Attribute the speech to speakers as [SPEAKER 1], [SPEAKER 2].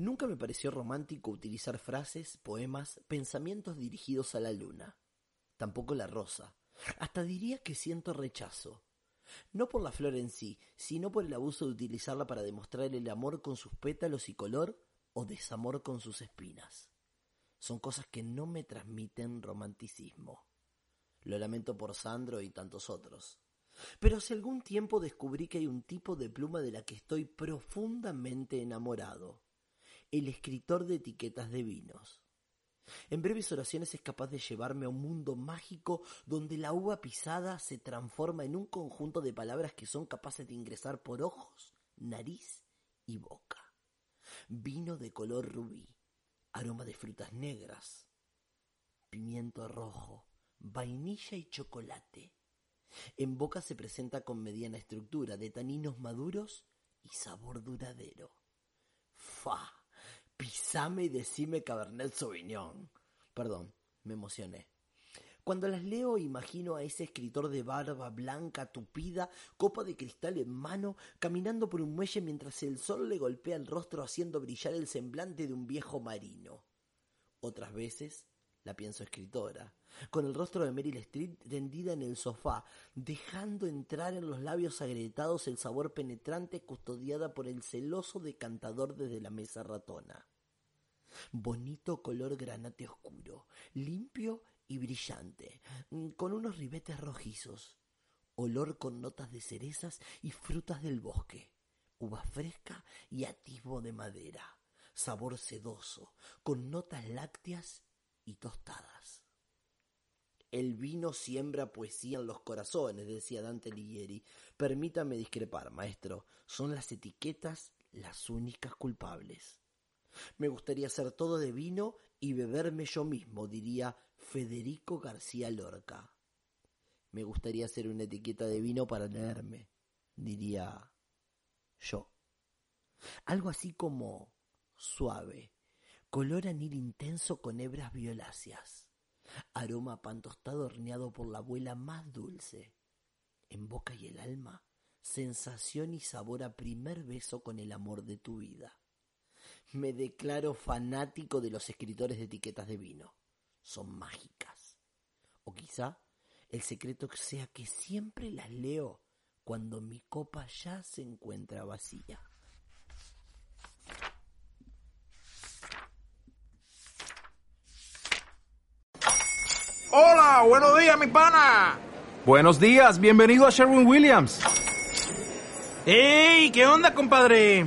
[SPEAKER 1] Nunca me pareció romántico utilizar frases, poemas, pensamientos dirigidos a la luna. Tampoco la rosa. Hasta diría que siento rechazo. No por la flor en sí, sino por el abuso de utilizarla para demostrar el amor con sus pétalos y color o desamor con sus espinas. Son cosas que no me transmiten romanticismo. Lo lamento por Sandro y tantos otros. Pero hace algún tiempo descubrí que hay un tipo de pluma de la que estoy profundamente enamorado el escritor de etiquetas de vinos. En breves oraciones es capaz de llevarme a un mundo mágico donde la uva pisada se transforma en un conjunto de palabras que son capaces de ingresar por ojos, nariz y boca. Vino de color rubí, aroma de frutas negras, pimiento rojo, vainilla y chocolate. En boca se presenta con mediana estructura de taninos maduros y sabor duradero. ¡Fa! Pisame y decime Cabernet Sauvignon. Perdón, me emocioné. Cuando las leo imagino a ese escritor de barba blanca tupida, copa de cristal en mano, caminando por un muelle mientras el sol le golpea el rostro haciendo brillar el semblante de un viejo marino. Otras veces la pienso escritora, con el rostro de Meryl Streep tendida en el sofá, dejando entrar en los labios agrietados el sabor penetrante custodiada por el celoso decantador desde la mesa ratona. Bonito color granate oscuro, limpio y brillante, con unos ribetes rojizos. Olor con notas de cerezas y frutas del bosque. Uva fresca y atisbo de madera. Sabor sedoso, con notas lácteas y tostadas. El vino siembra poesía en los corazones, decía Dante Alighieri. Permítame discrepar, maestro. Son las etiquetas las únicas culpables. Me gustaría hacer todo de vino y beberme yo mismo, diría Federico García Lorca. Me gustaría hacer una etiqueta de vino para leerme, diría yo. Algo así como suave, color anil intenso con hebras violáceas, aroma a pan horneado por la abuela más dulce, en boca y el alma, sensación y sabor a primer beso con el amor de tu vida. Me declaro fanático de los escritores de etiquetas de vino. Son mágicas. O quizá el secreto sea que siempre las leo cuando mi copa ya se encuentra vacía.
[SPEAKER 2] Hola, buenos días, mi pana.
[SPEAKER 3] Buenos días, bienvenido a Sherwin Williams.
[SPEAKER 2] ¡Ey! ¿Qué onda, compadre?